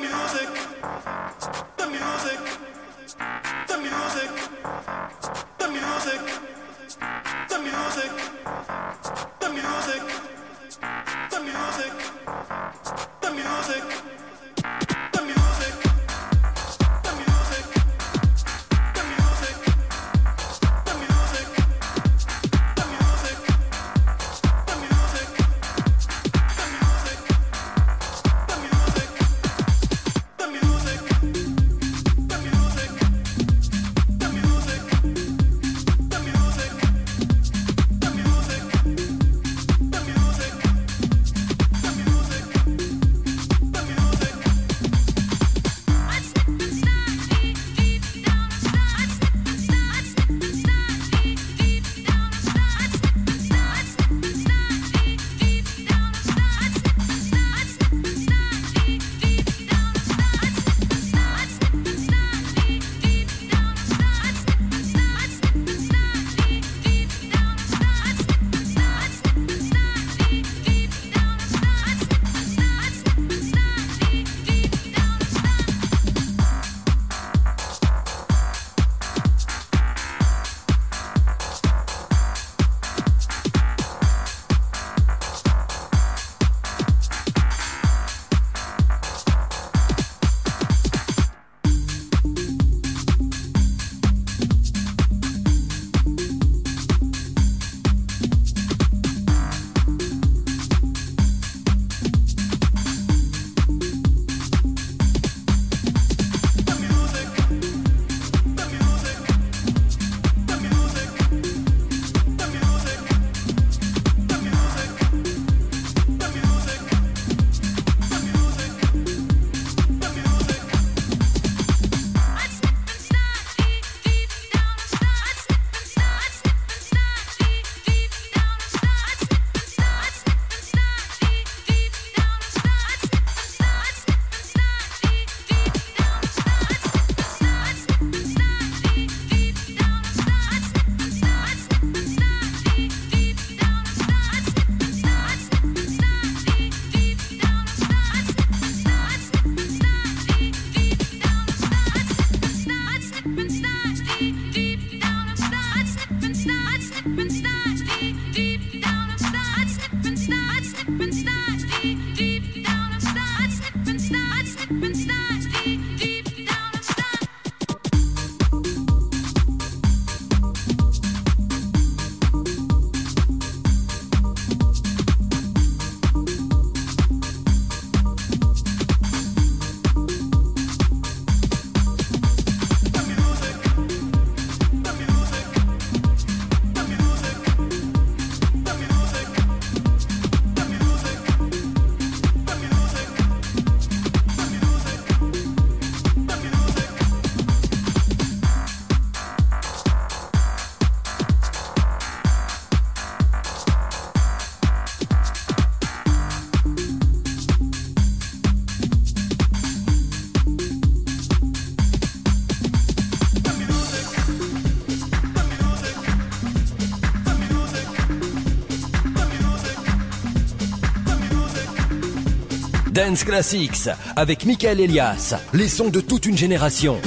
music. Dance Classics avec Michael Elias, les sons de toute une génération.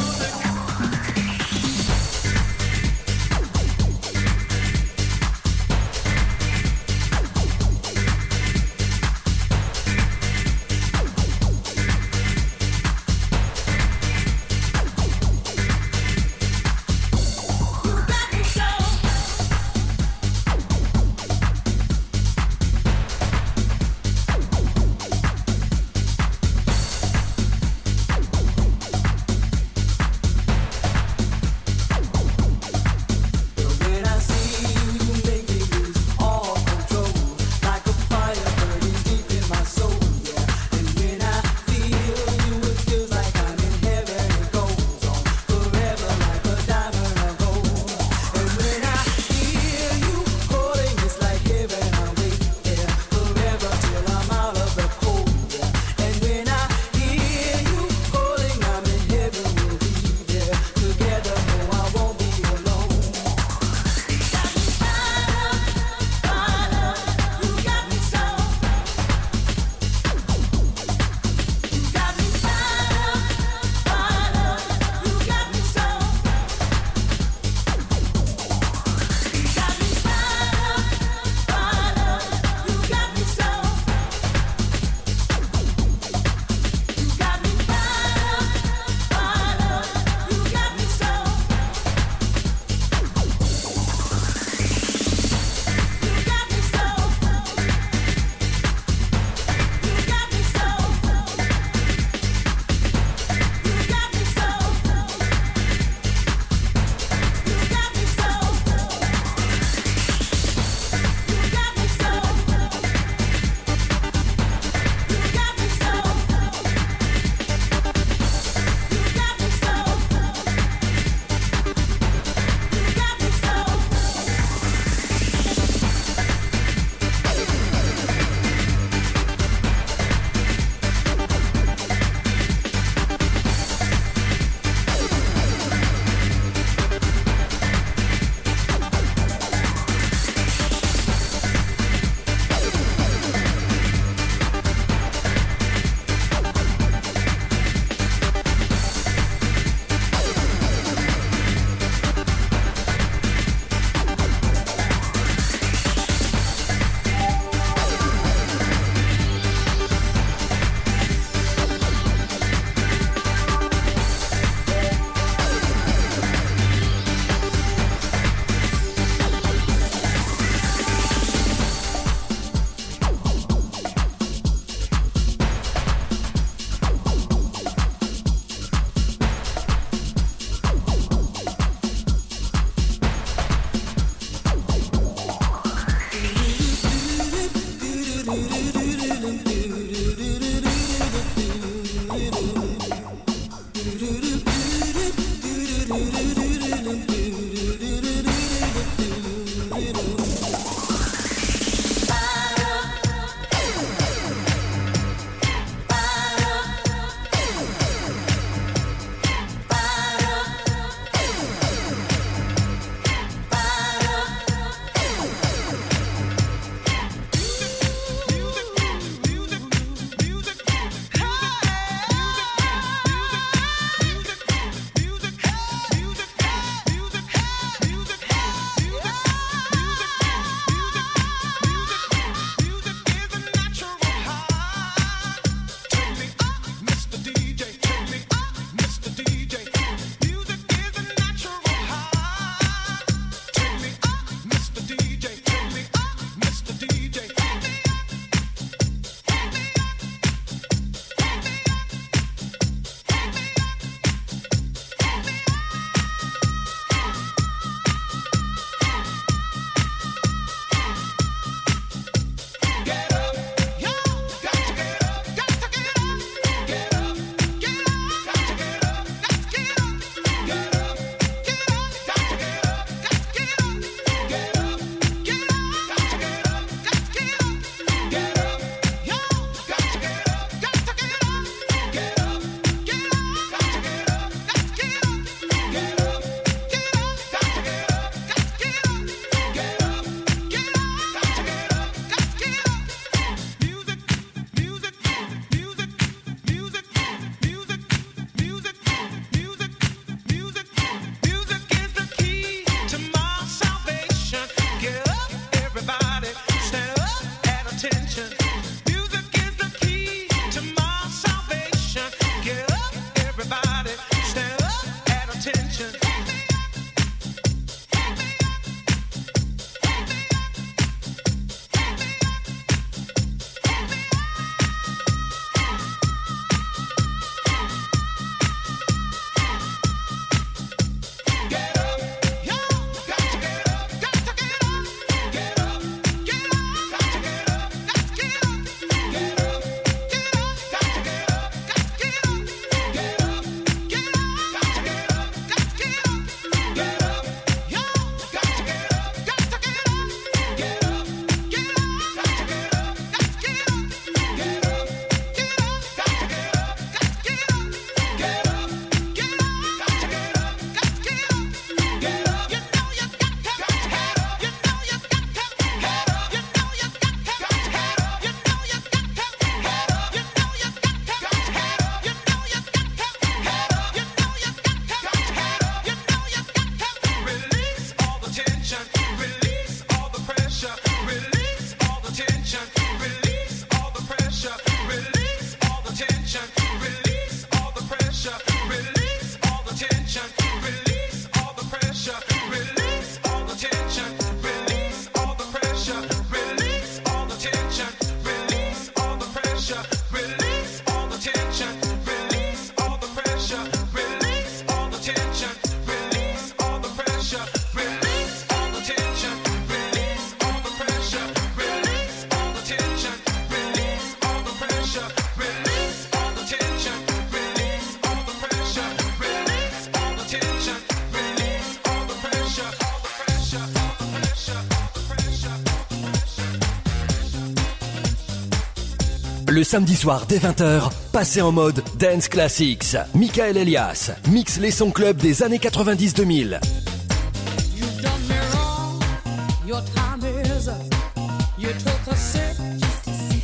Le samedi soir dès 20h, passez en mode Dance Classics. Michael Elias mix les sons club des années 90-2000.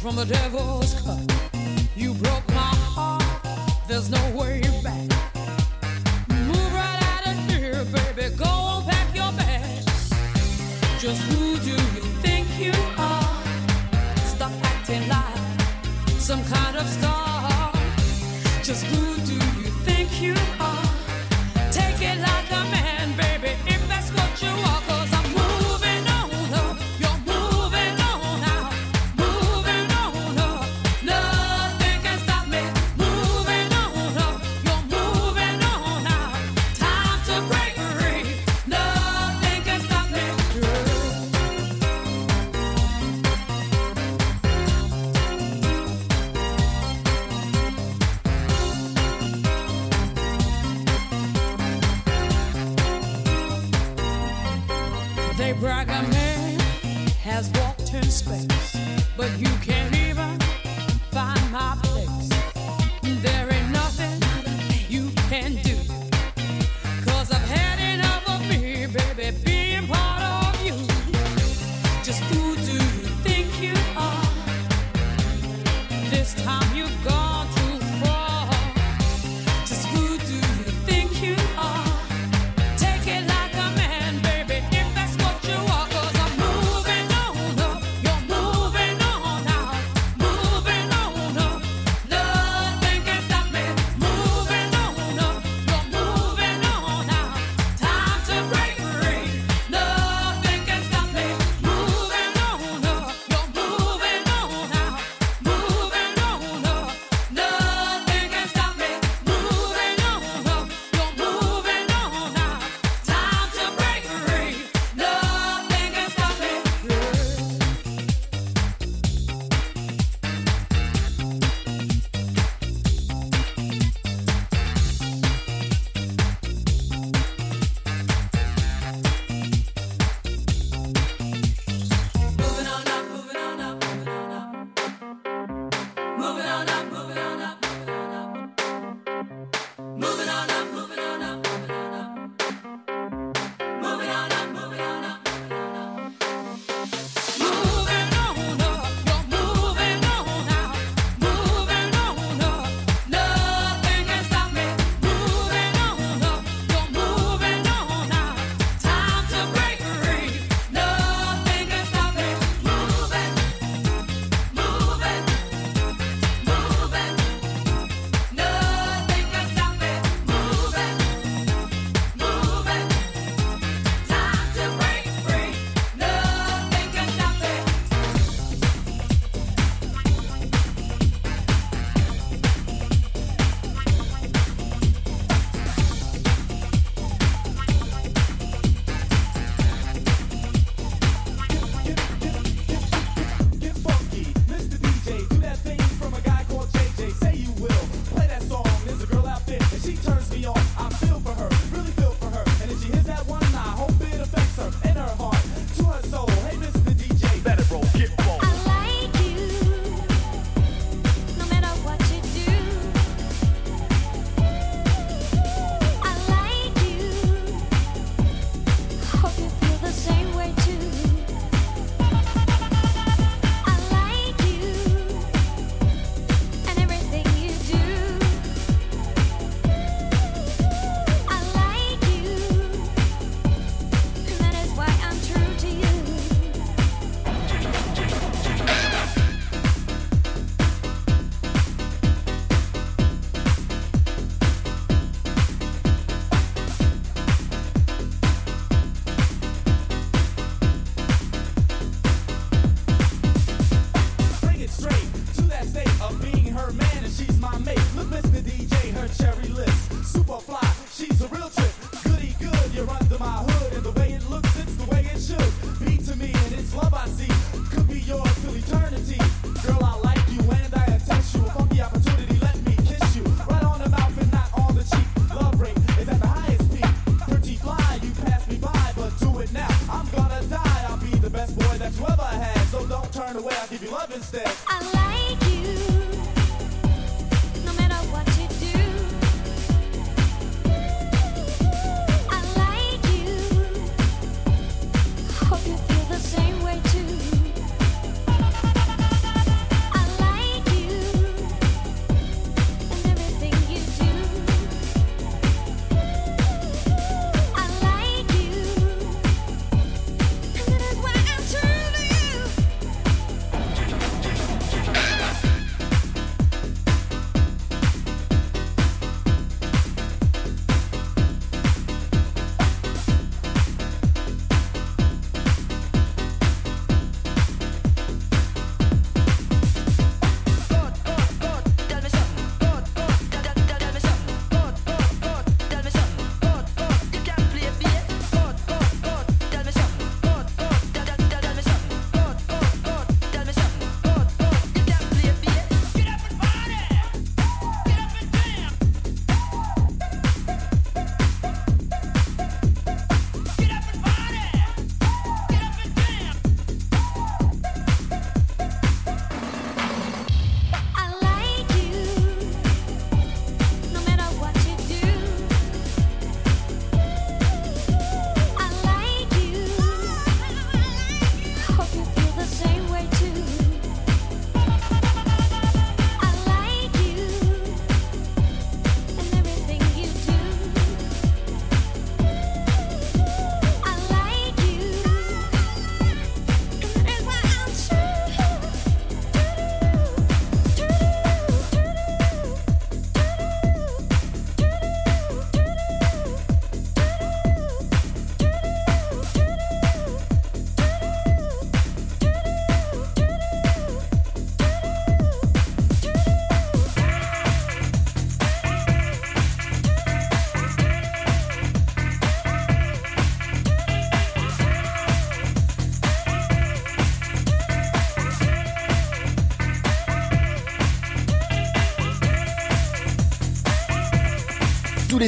from the devil's cup. Some kind of star. Just who do you think you are? Take it like a man, baby, if that's what you are.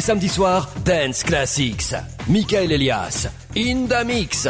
Les samedis soirs, Dance Classics. Michael Elias, in the mix.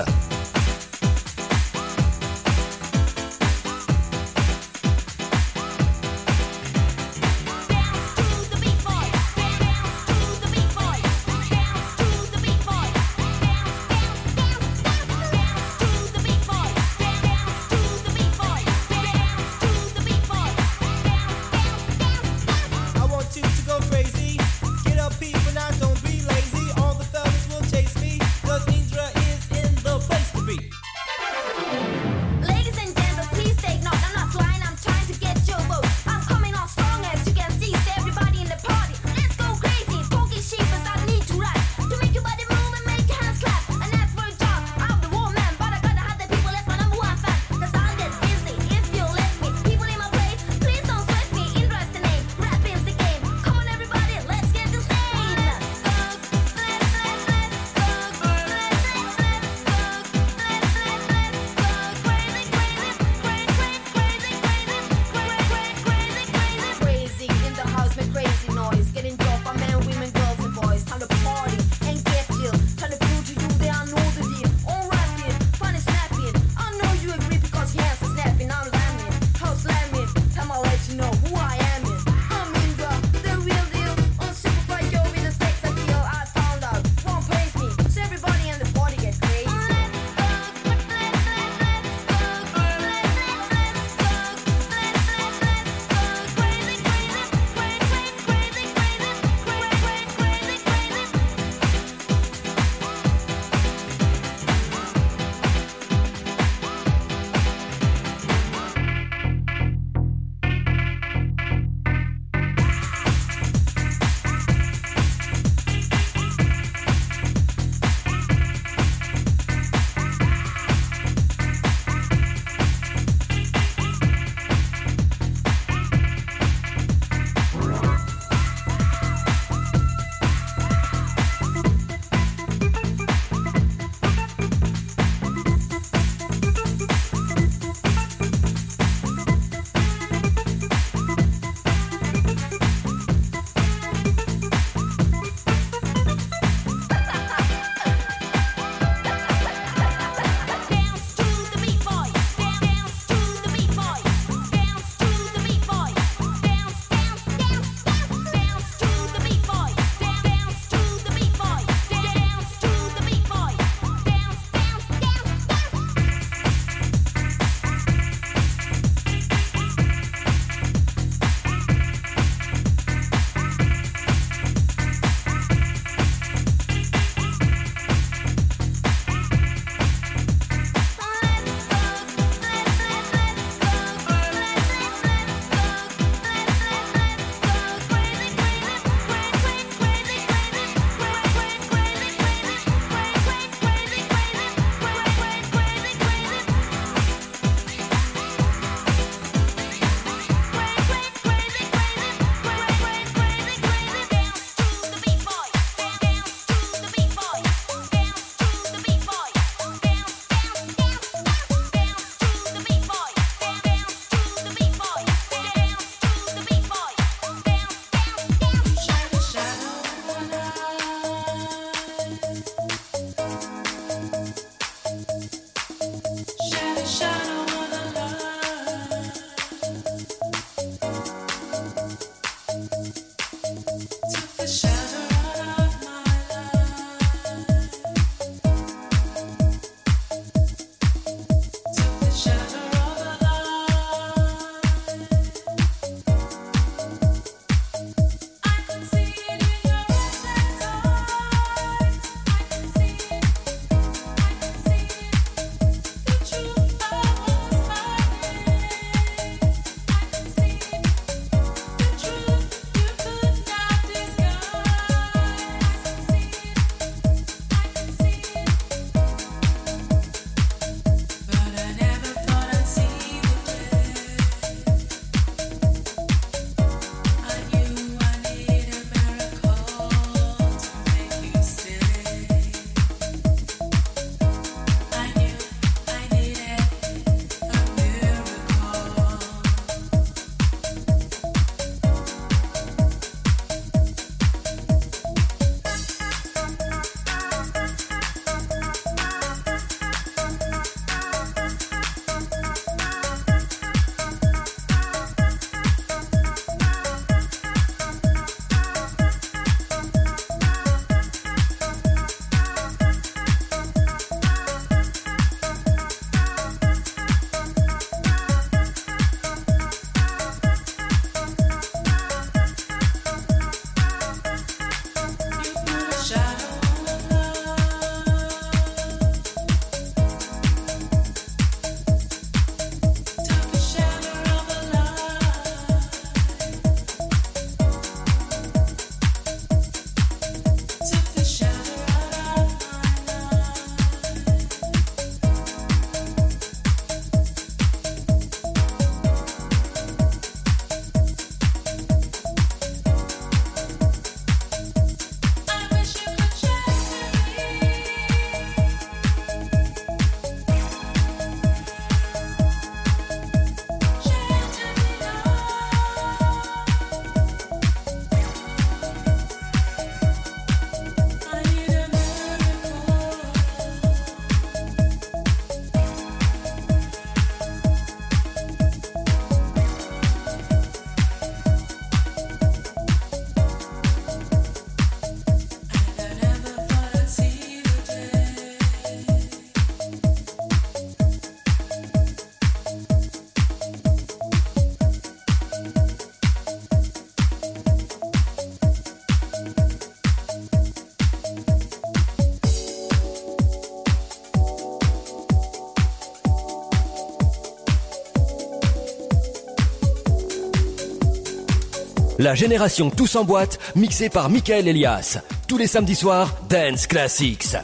La génération Tous en boîte, mixée par Michael Elias. Tous les samedis soirs, Dance Classics.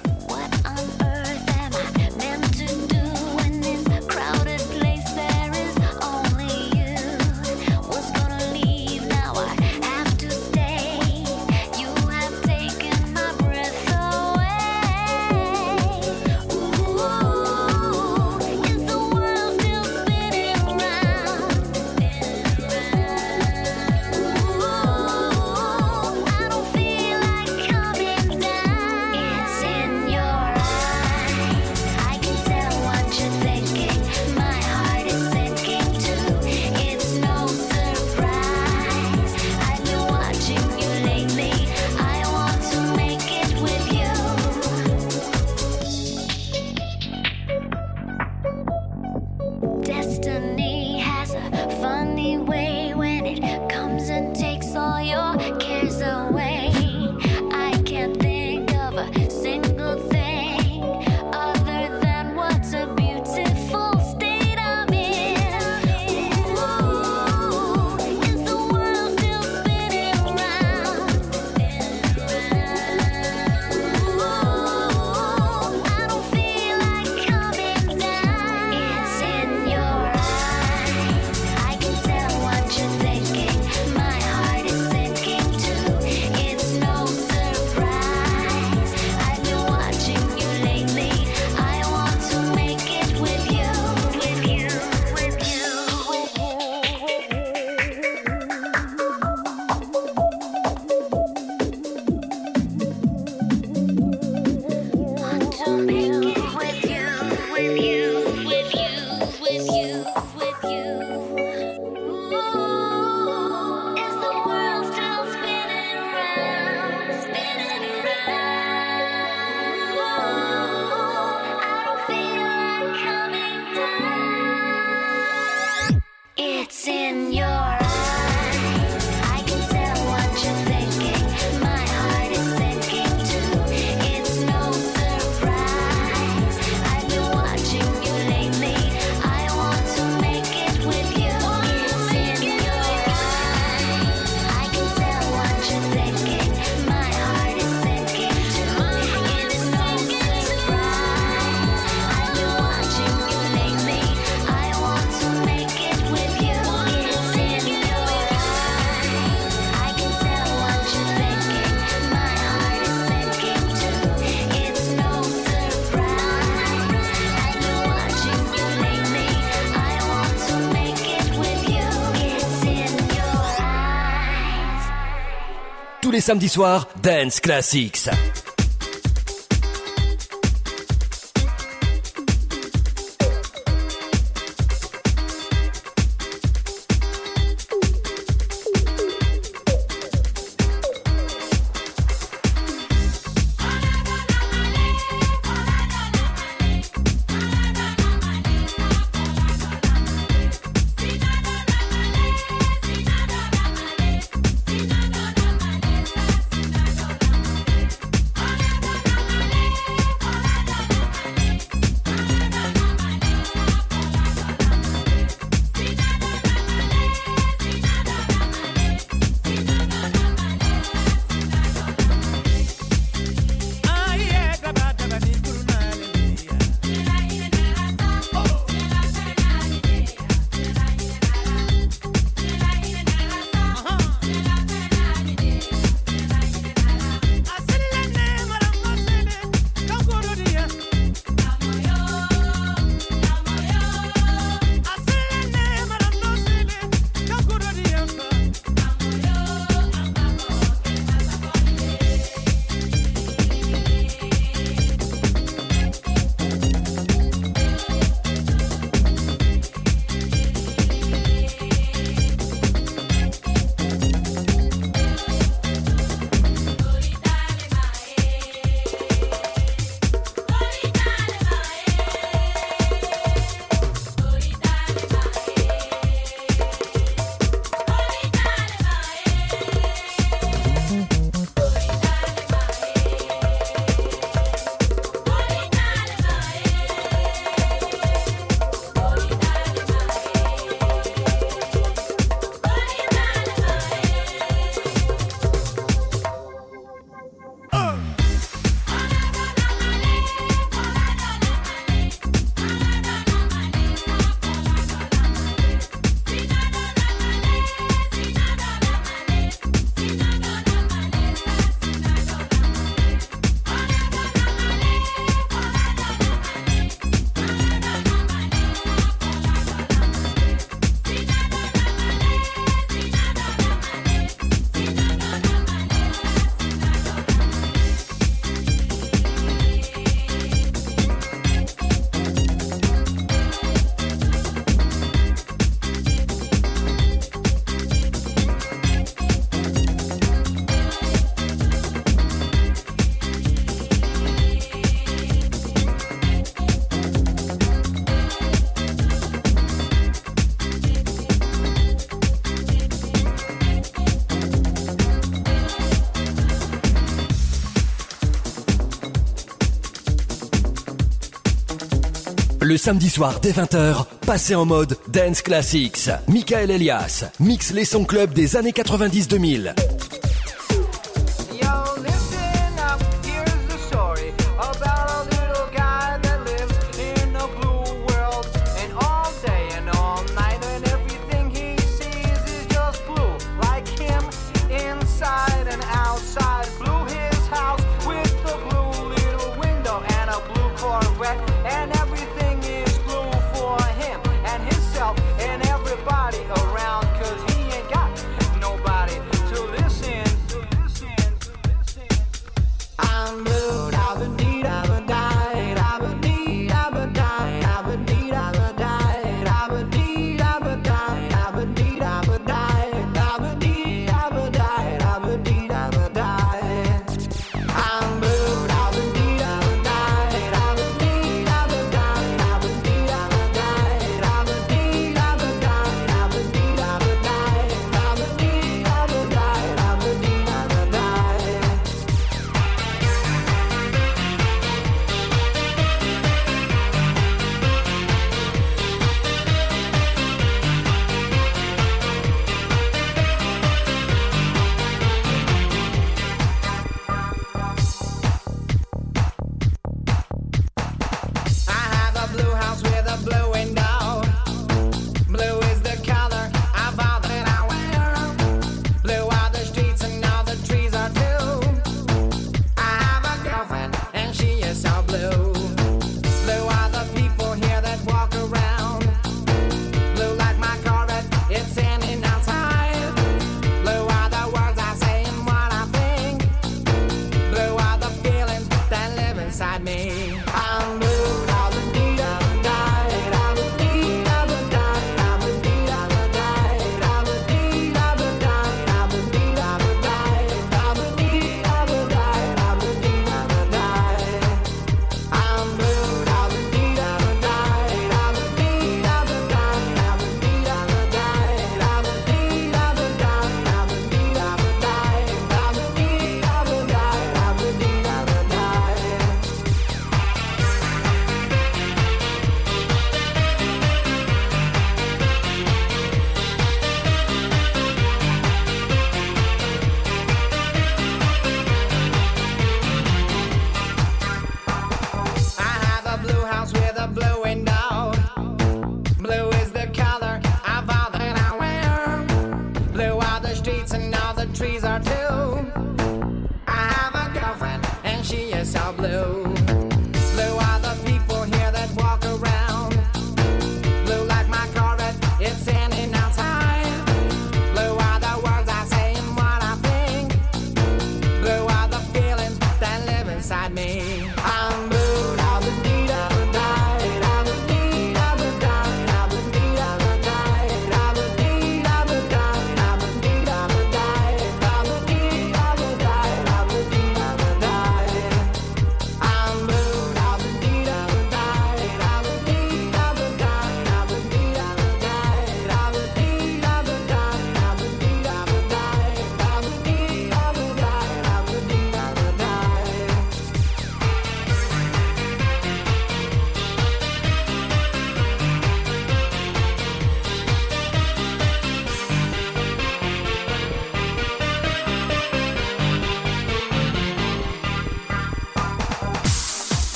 Samedi soir, Dance Classics. Le samedi soir dès 20h, passez en mode Dance Classics. Michael Elias mix les sons club des années 90-2000.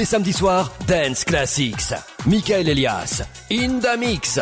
Les samedis soirs, Dance Classics. Michael Elias, in the mix.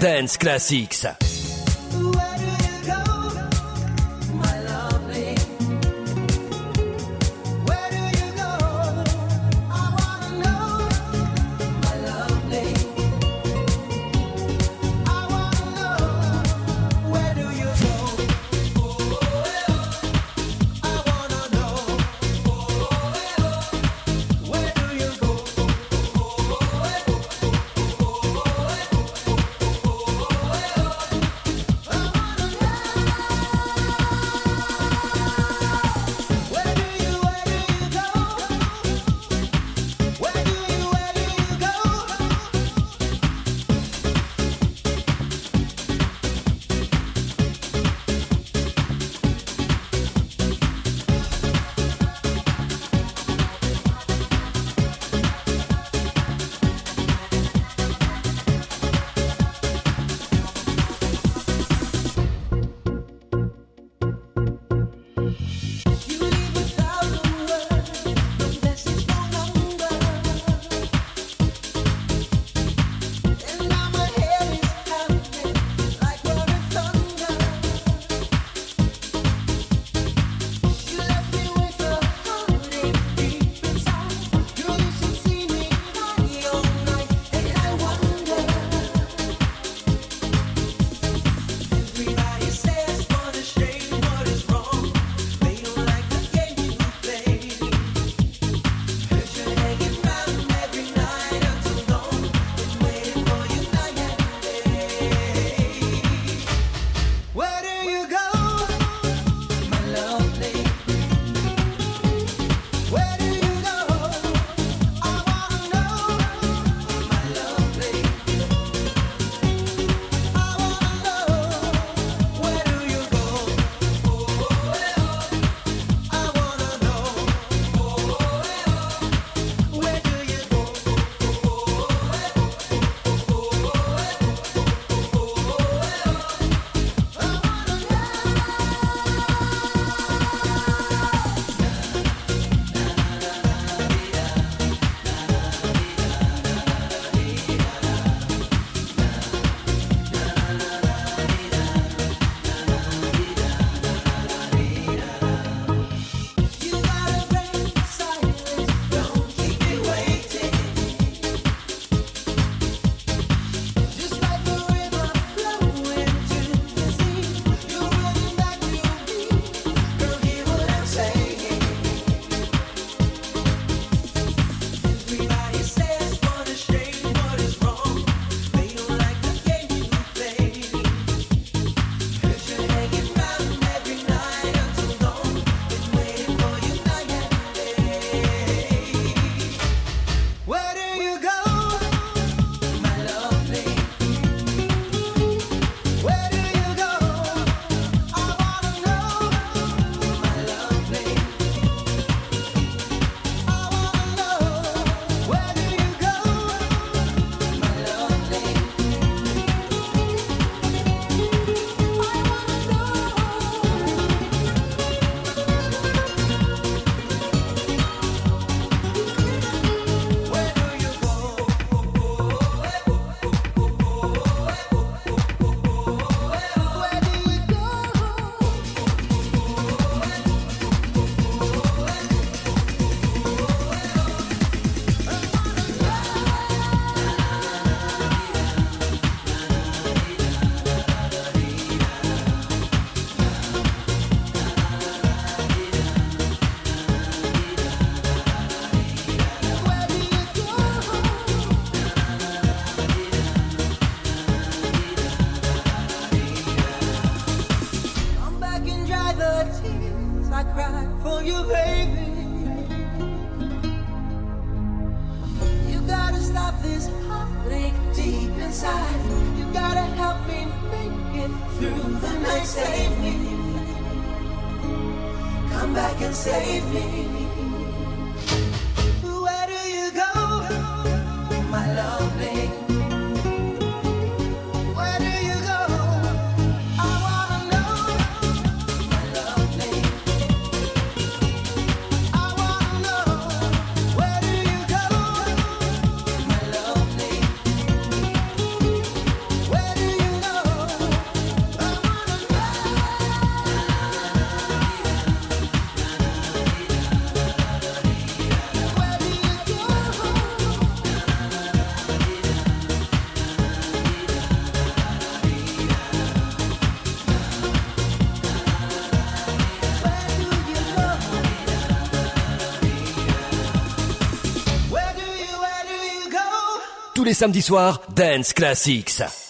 Dance Classics. les samedis soirs Dance Classics.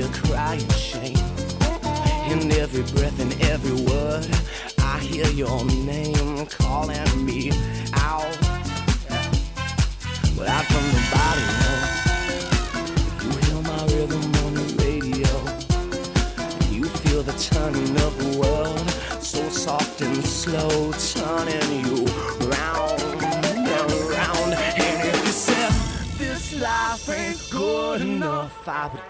a crying shame. In every breath and every word, I hear your name calling me out. But out from the body, you hear my rhythm on the radio. You feel the turning of the world, so soft and slow, turning you round and round. And if you said this life ain't good enough, I would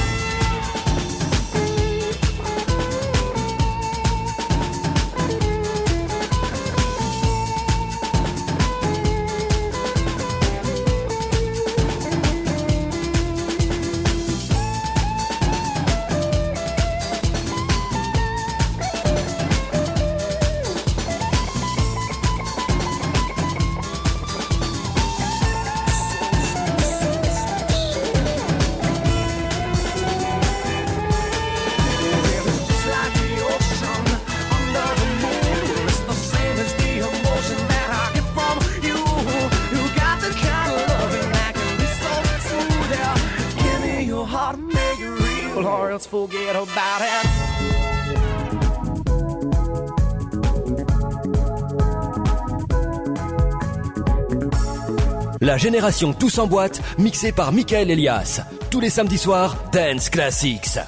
la génération Tous en boîte, mixée par Michael Elias. Tous les samedis soirs, Dance Classics.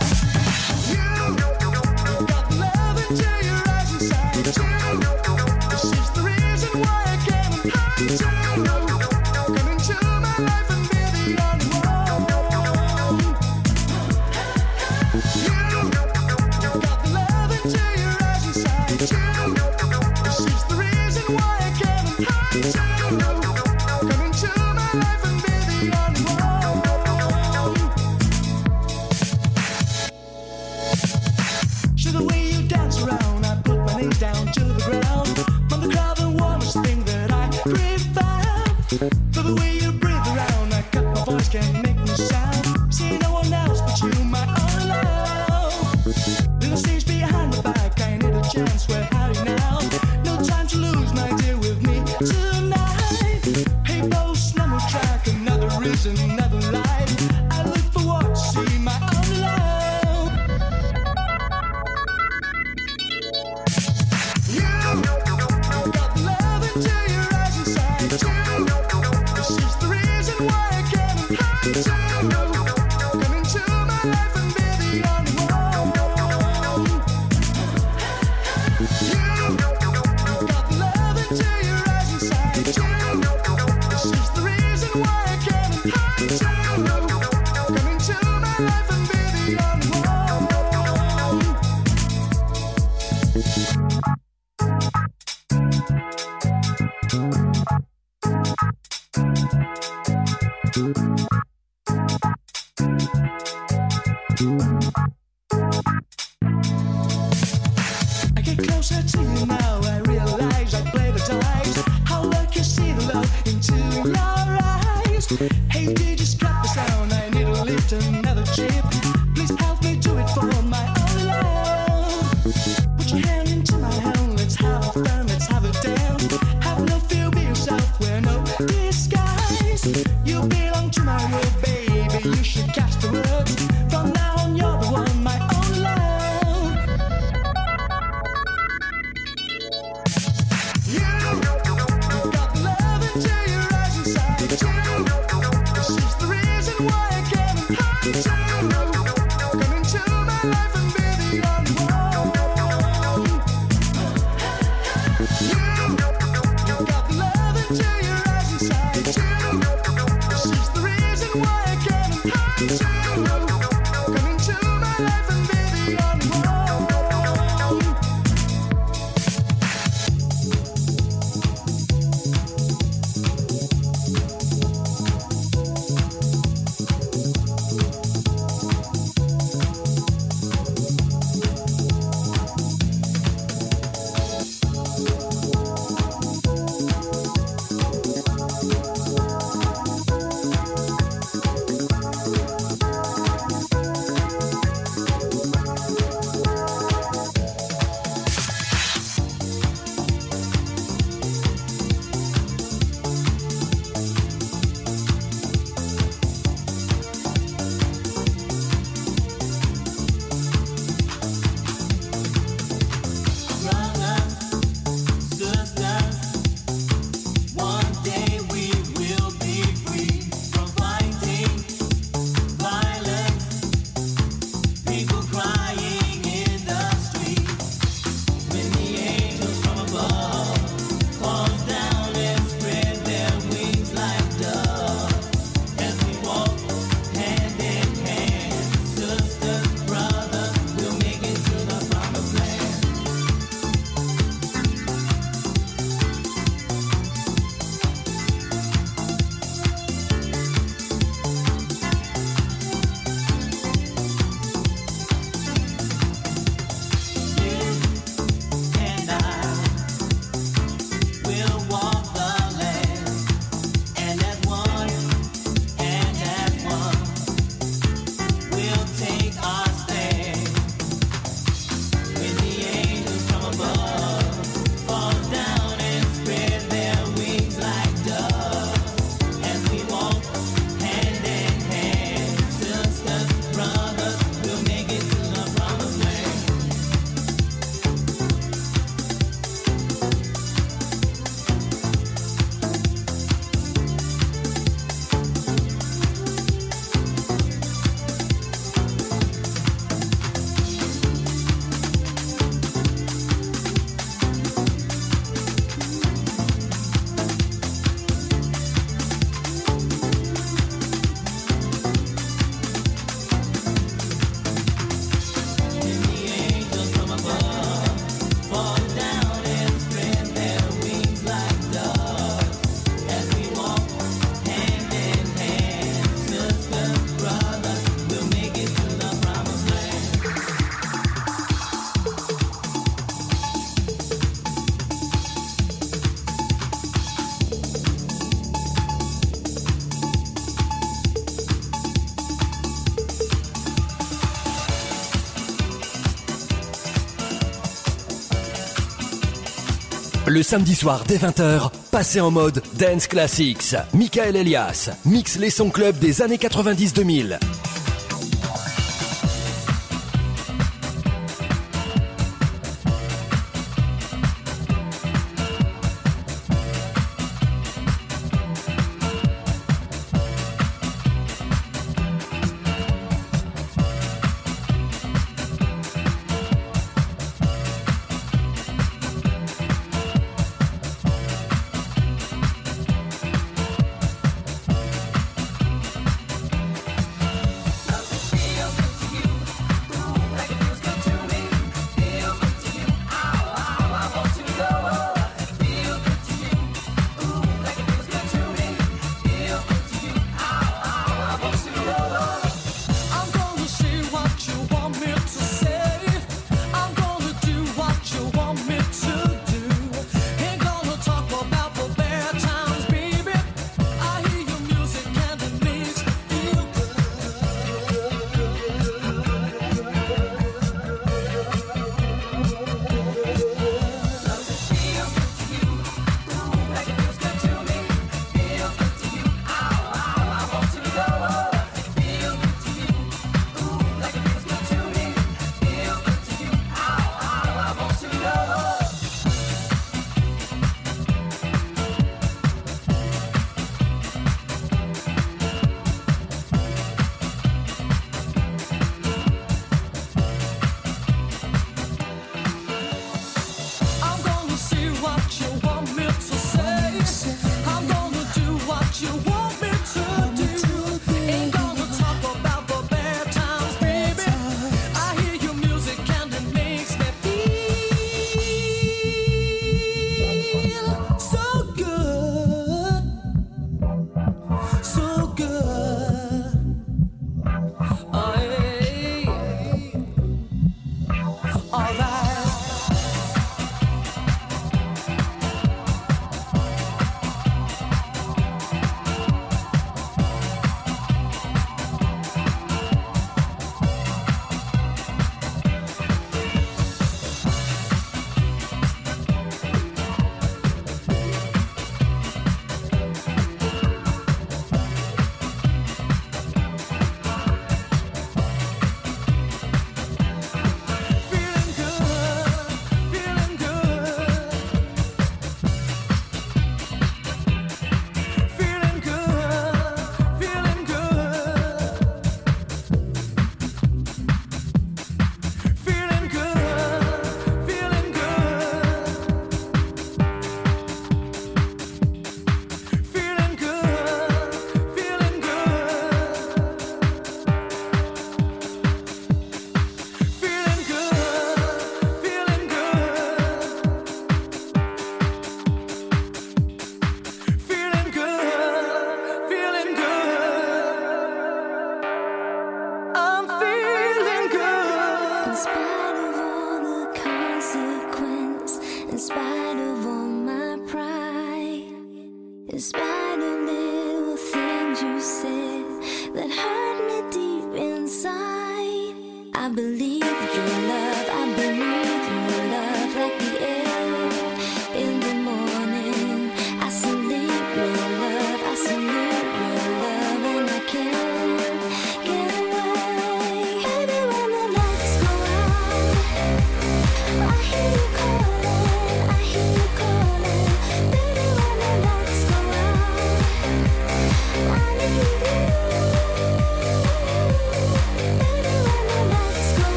Le samedi soir dès 20h, passez en mode Dance Classics. Michael Elias mixe les sons club des années 90-2000.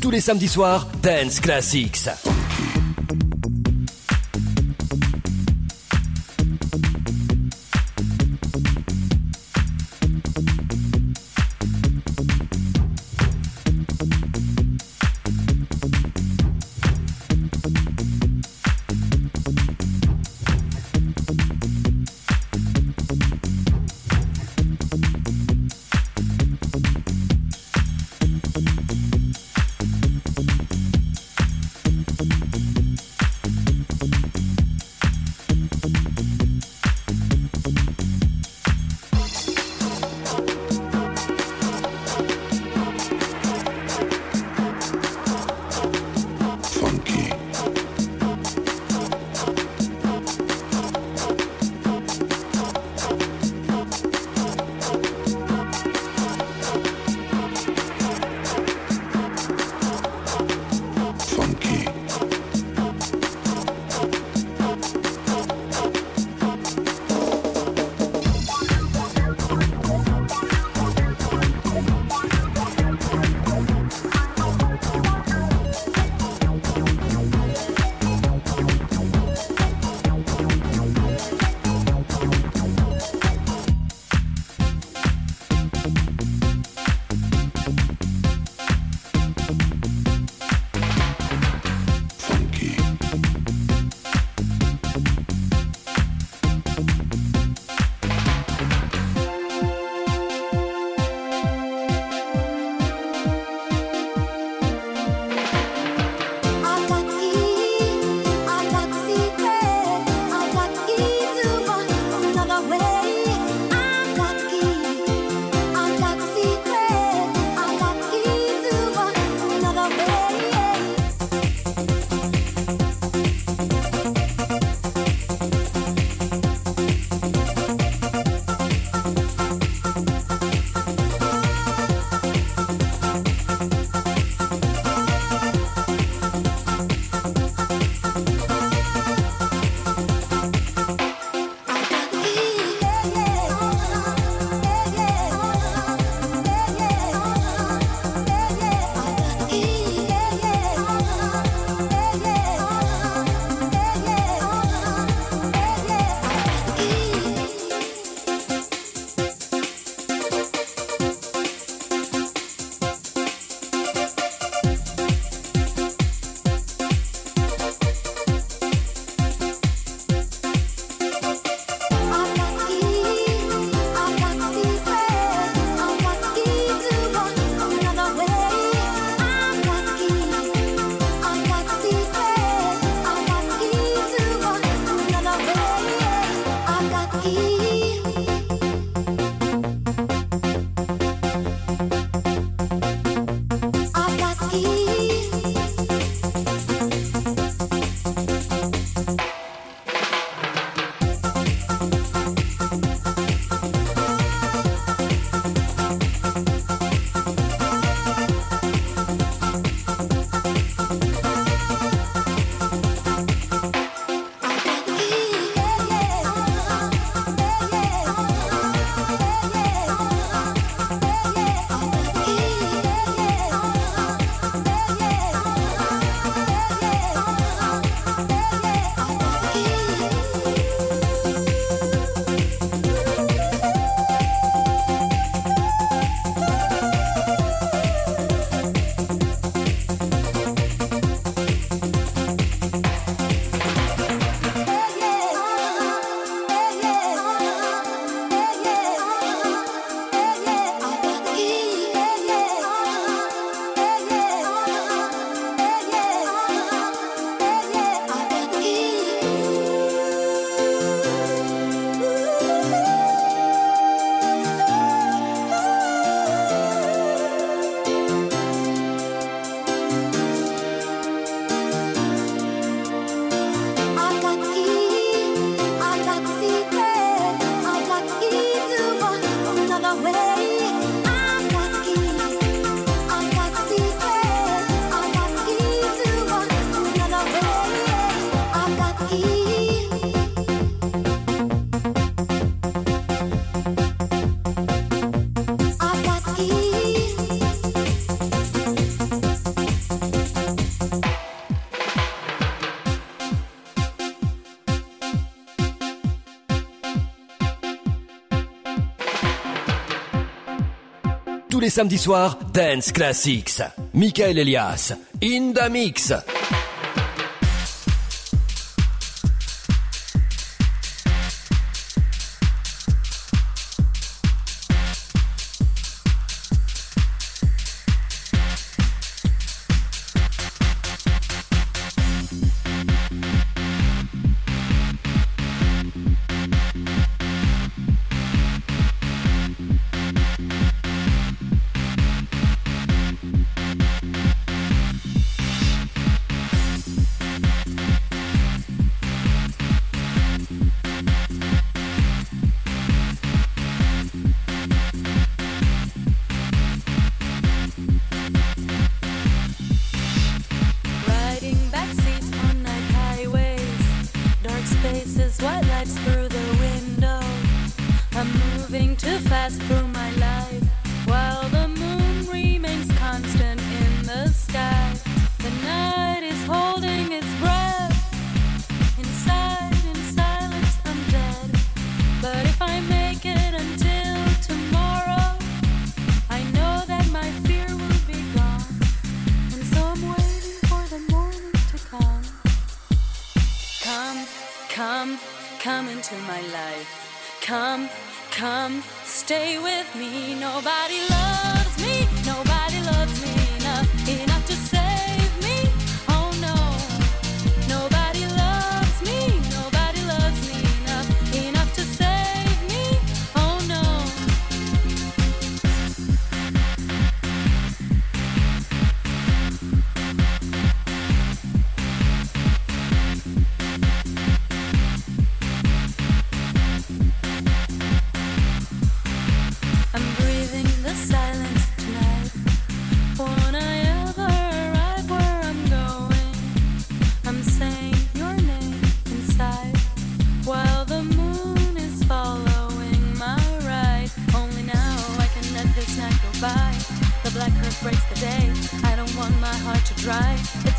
Tous les samedis soirs, Dance Classics. les samedis soirs Dance Classics. Michael Elias, In Mix.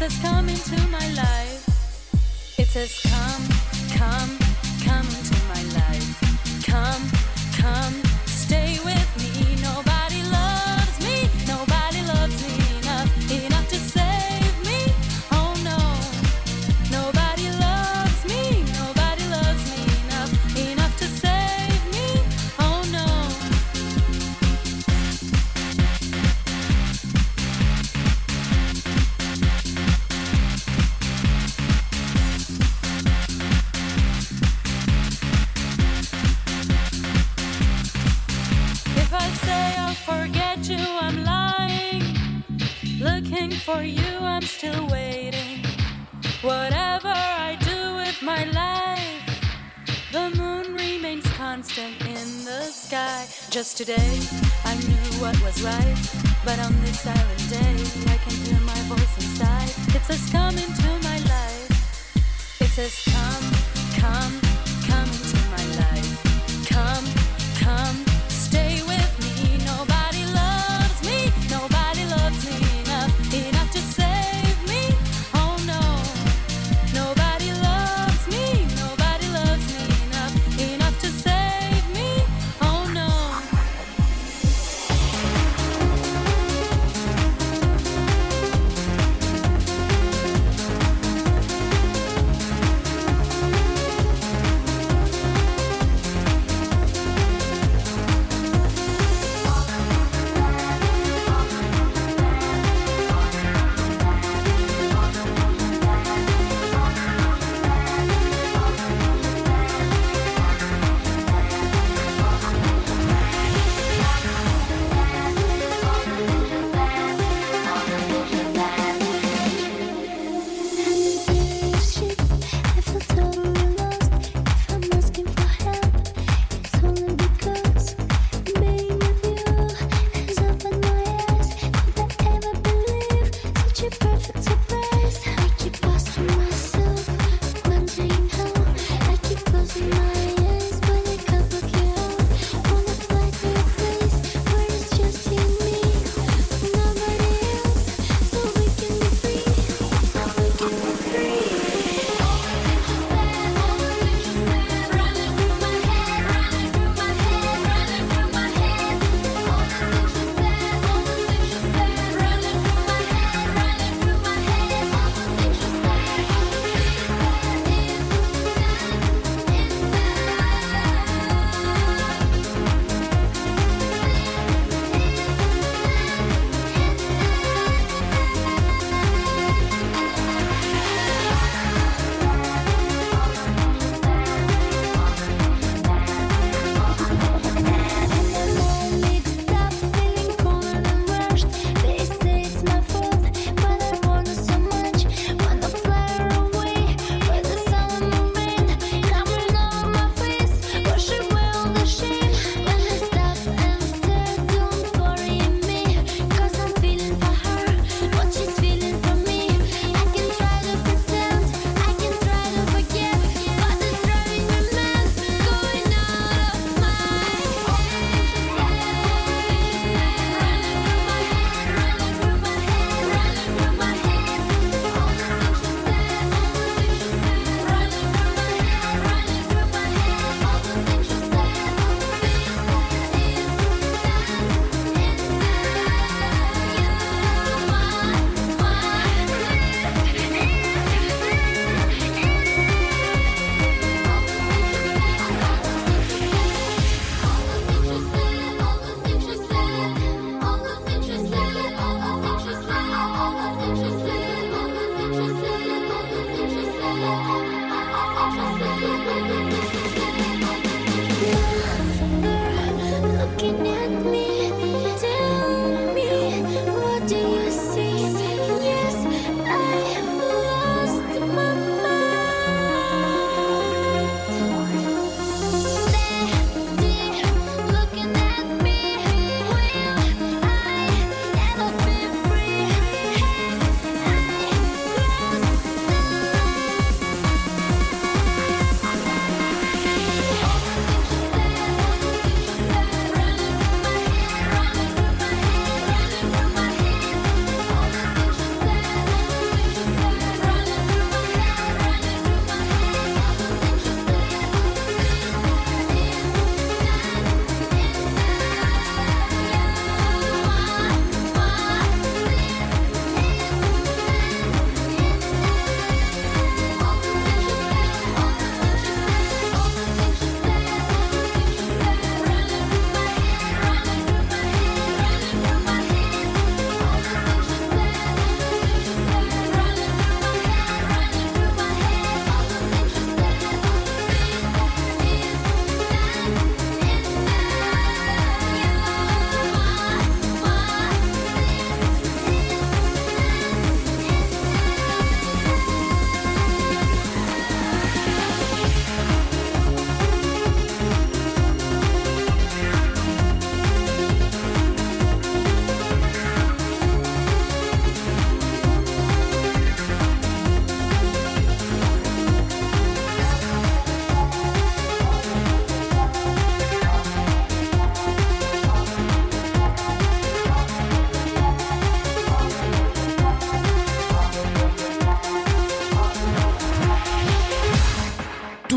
has come into my life. It has come, come.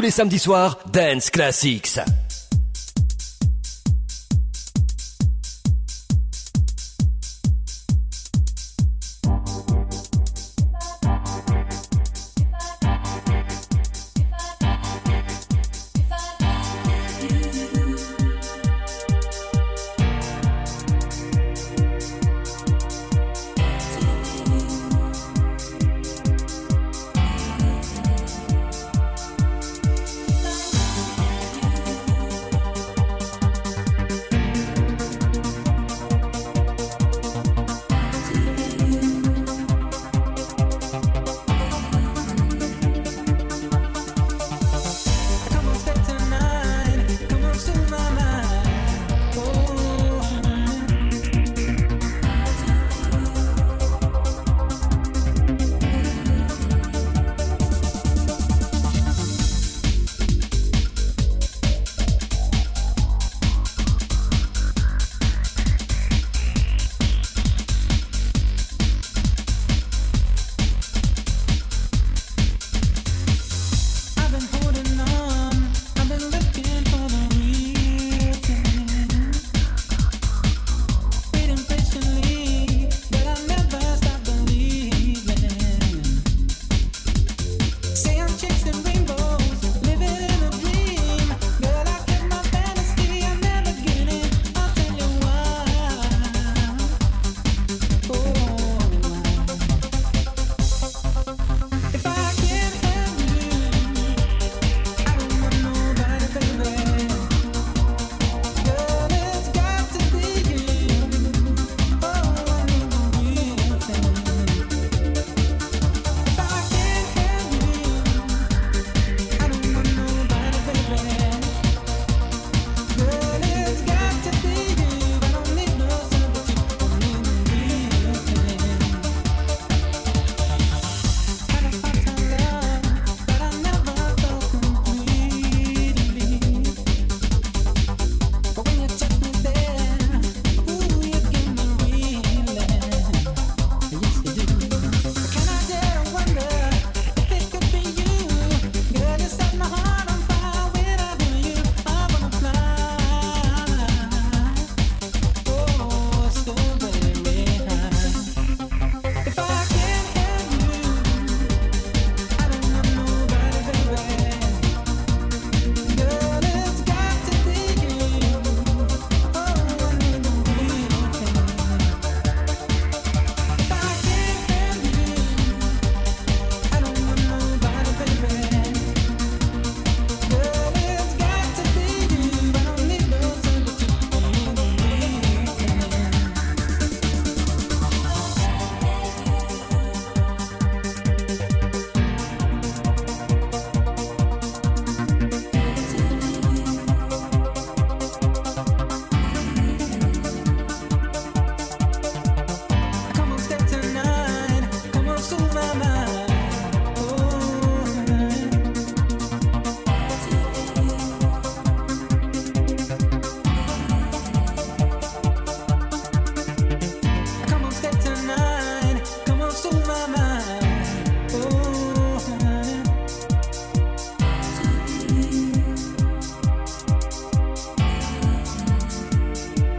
Les samedis soirs, Dance Classics.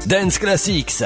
Dance Classics.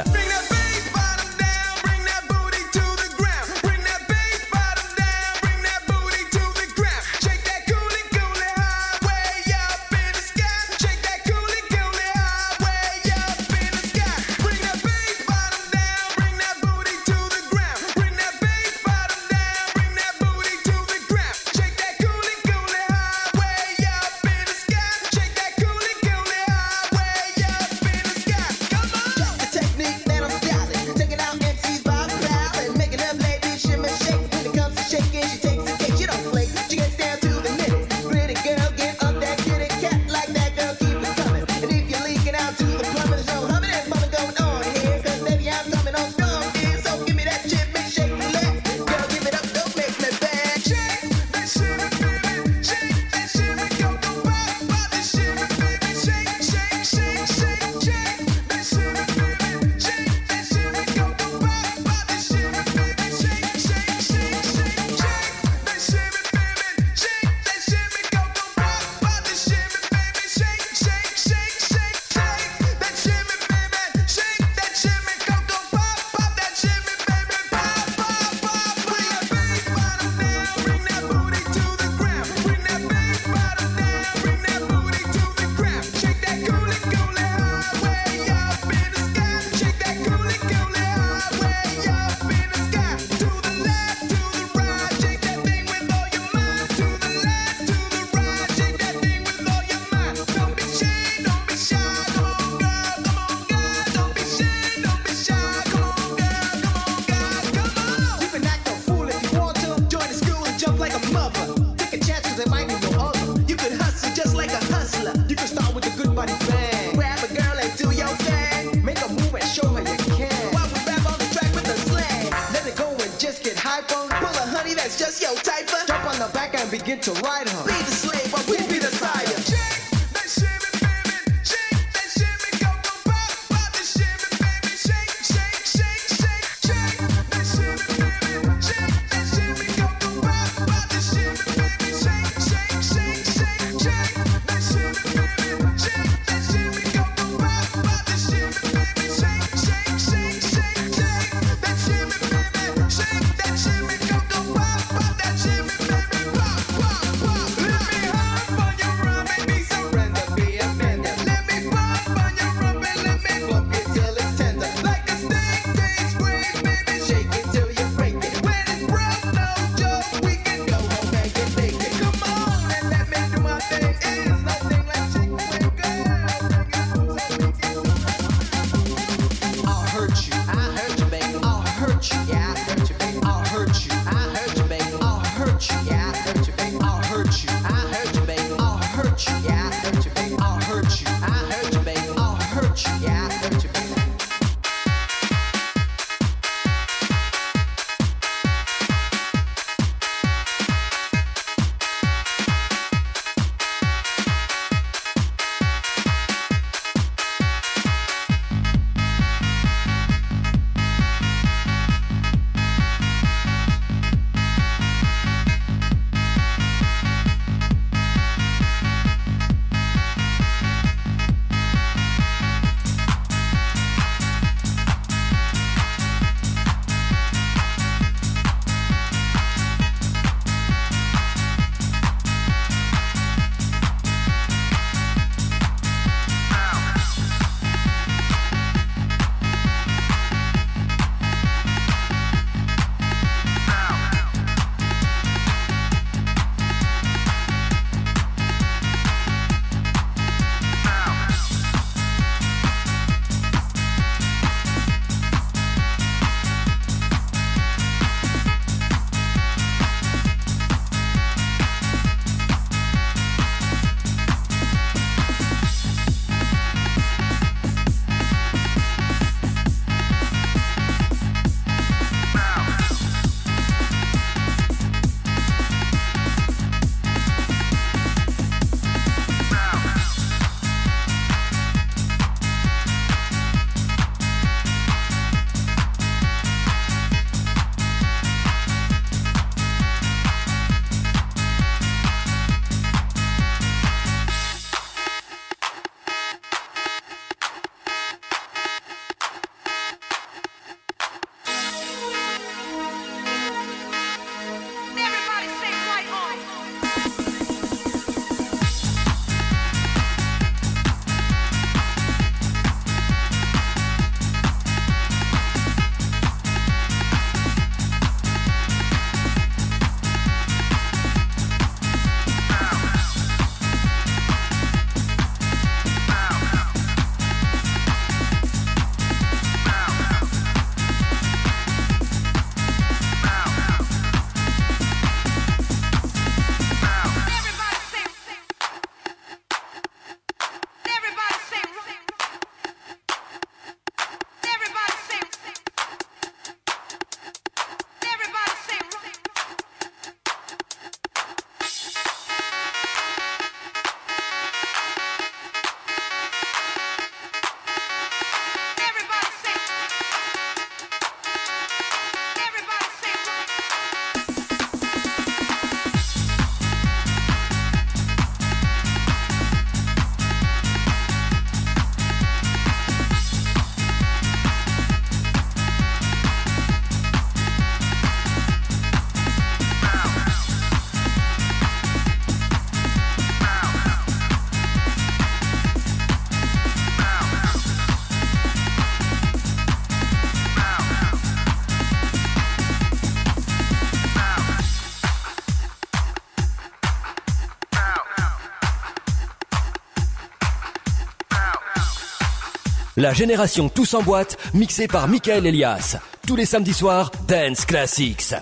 La génération Tous en boîte, mixée par Michael Elias. Tous les samedis soirs, Dance Classics.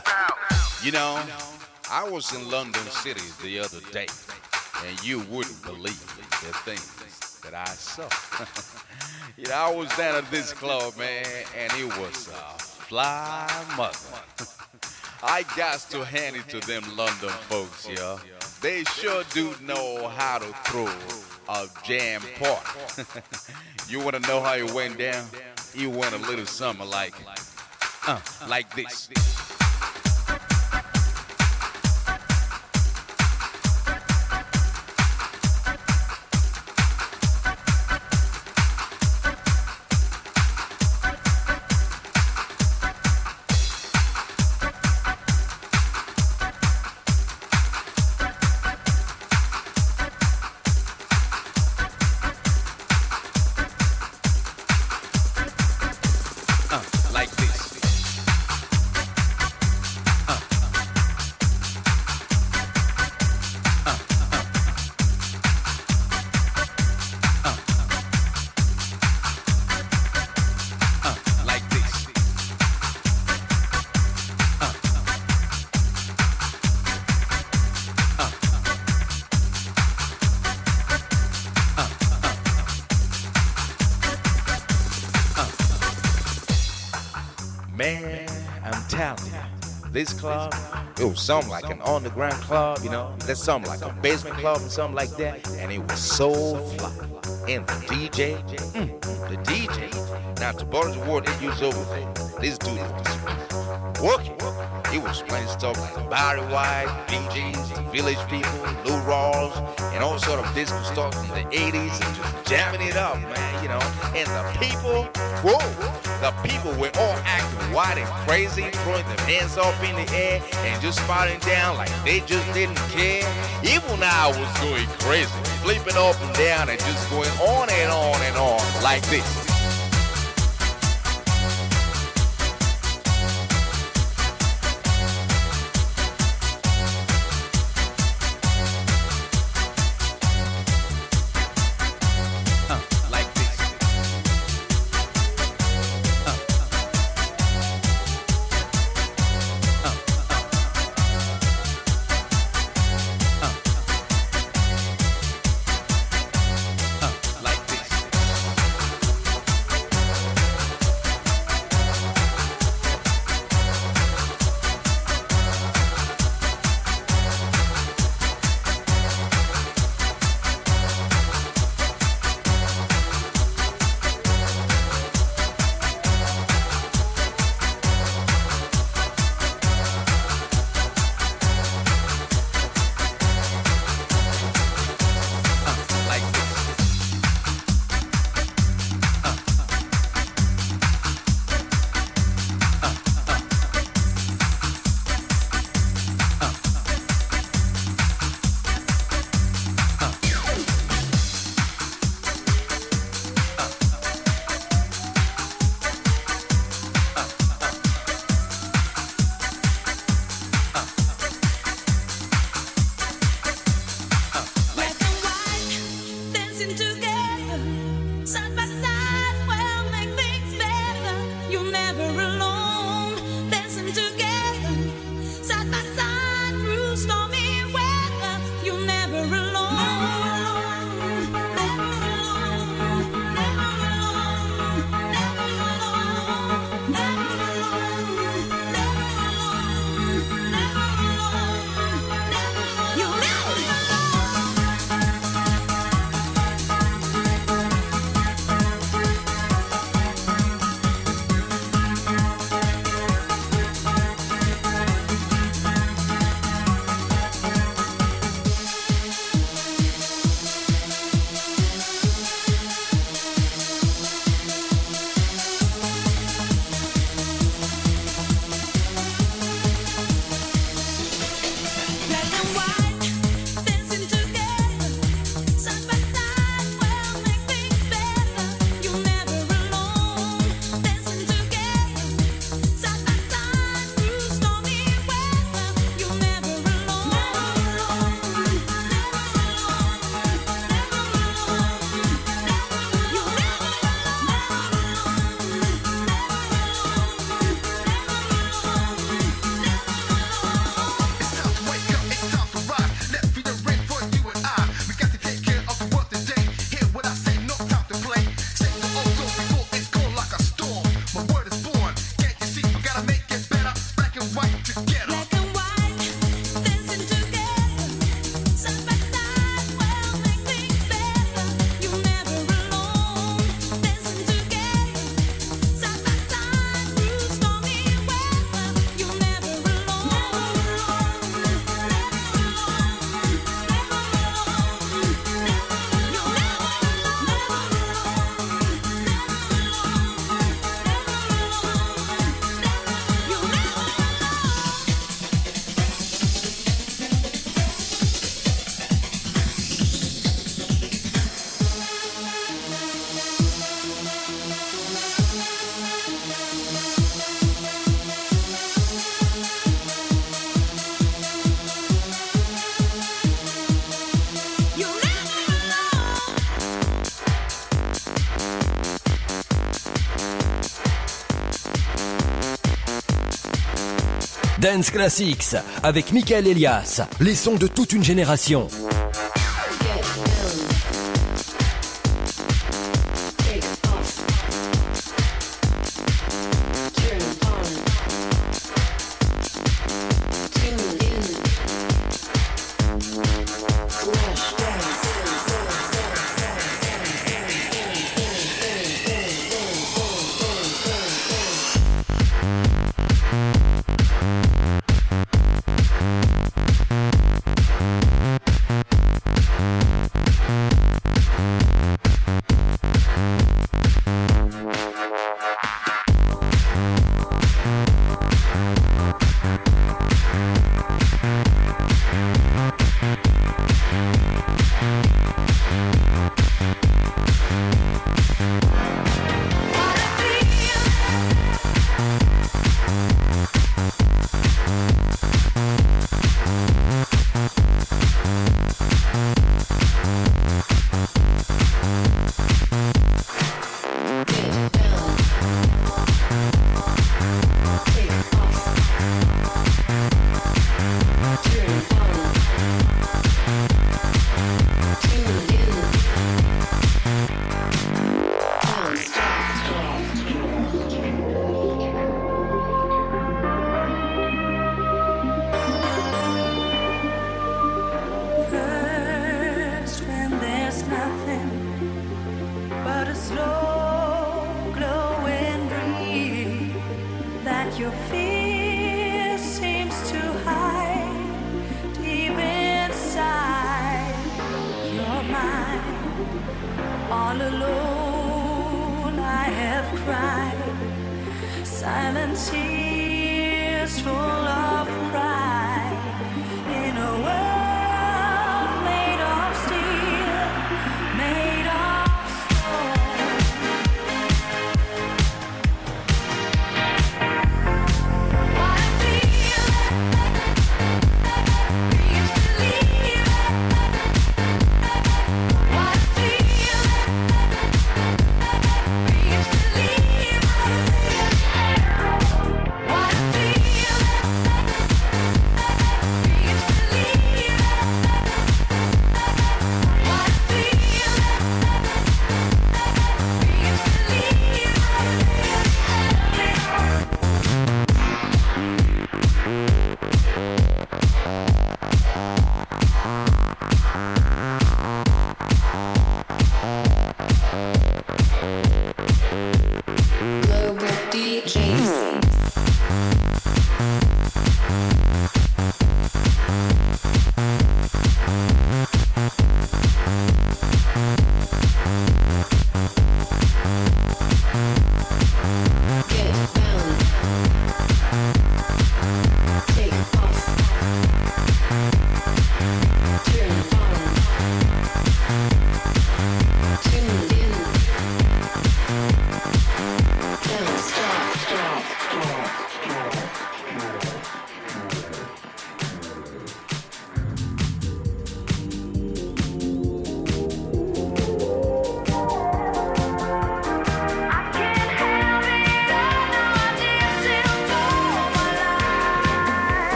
You know, I was in London City the other day, and you wouldn't believe the things that I saw. you know, I was down at this club, man, and it was a fly mother. I got to hand it to them London folks, yeah. They sure do know how to throw a jam part. you want to know how it went down? You went a little something like, uh, like this. Club, it was something like an underground club, you know, that's something like a basement club or something like that, and it was so fly. And the DJ, mm, the DJ, now to Boris Ward, they used over there. This dude is working. He was playing stuff like Barry White, the Village People, Lou Rawls, and all sort of disco stuff from the 80s and just jamming it up, man, you know. And the people, whoa, the people were all acting wild and crazy, throwing their hands up in the air and just spouting down like they just didn't care. Even I was going crazy, flipping up and down and just going on and on and on like this. Dance Classics avec Michael Elias, les sons de toute une génération.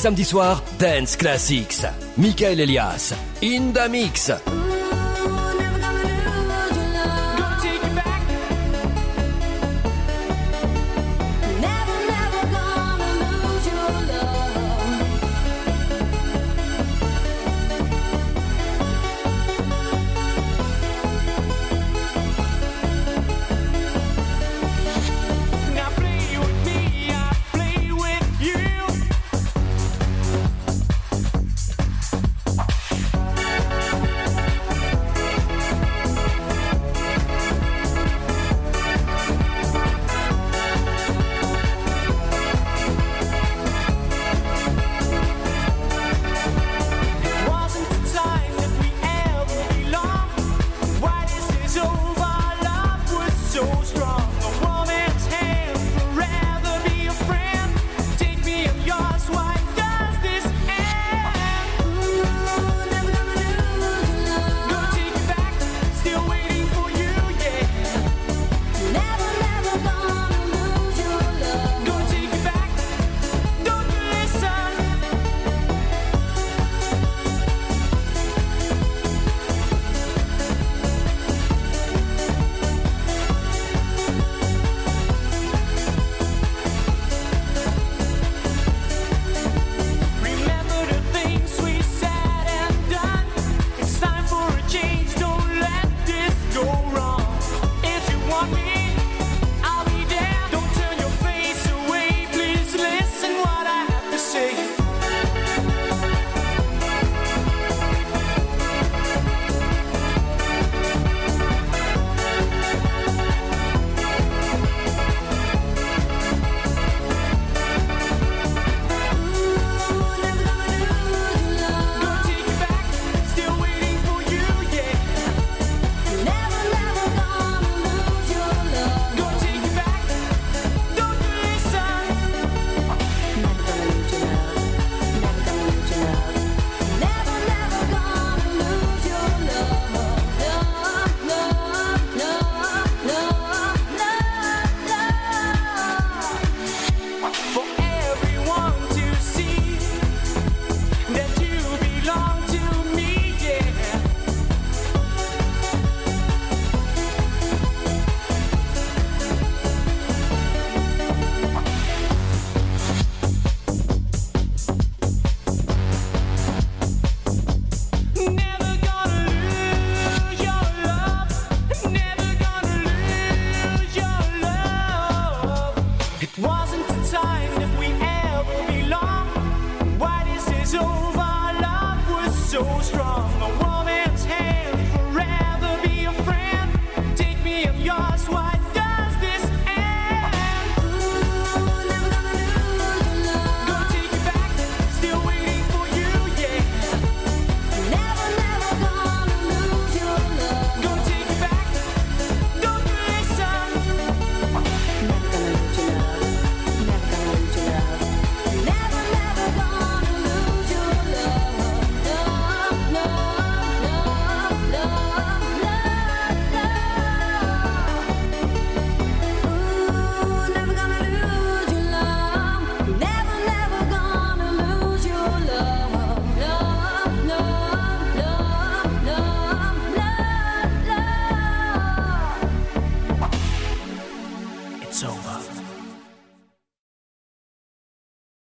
Samedis soirs, Dance Classics. Michael Elias, in the mix.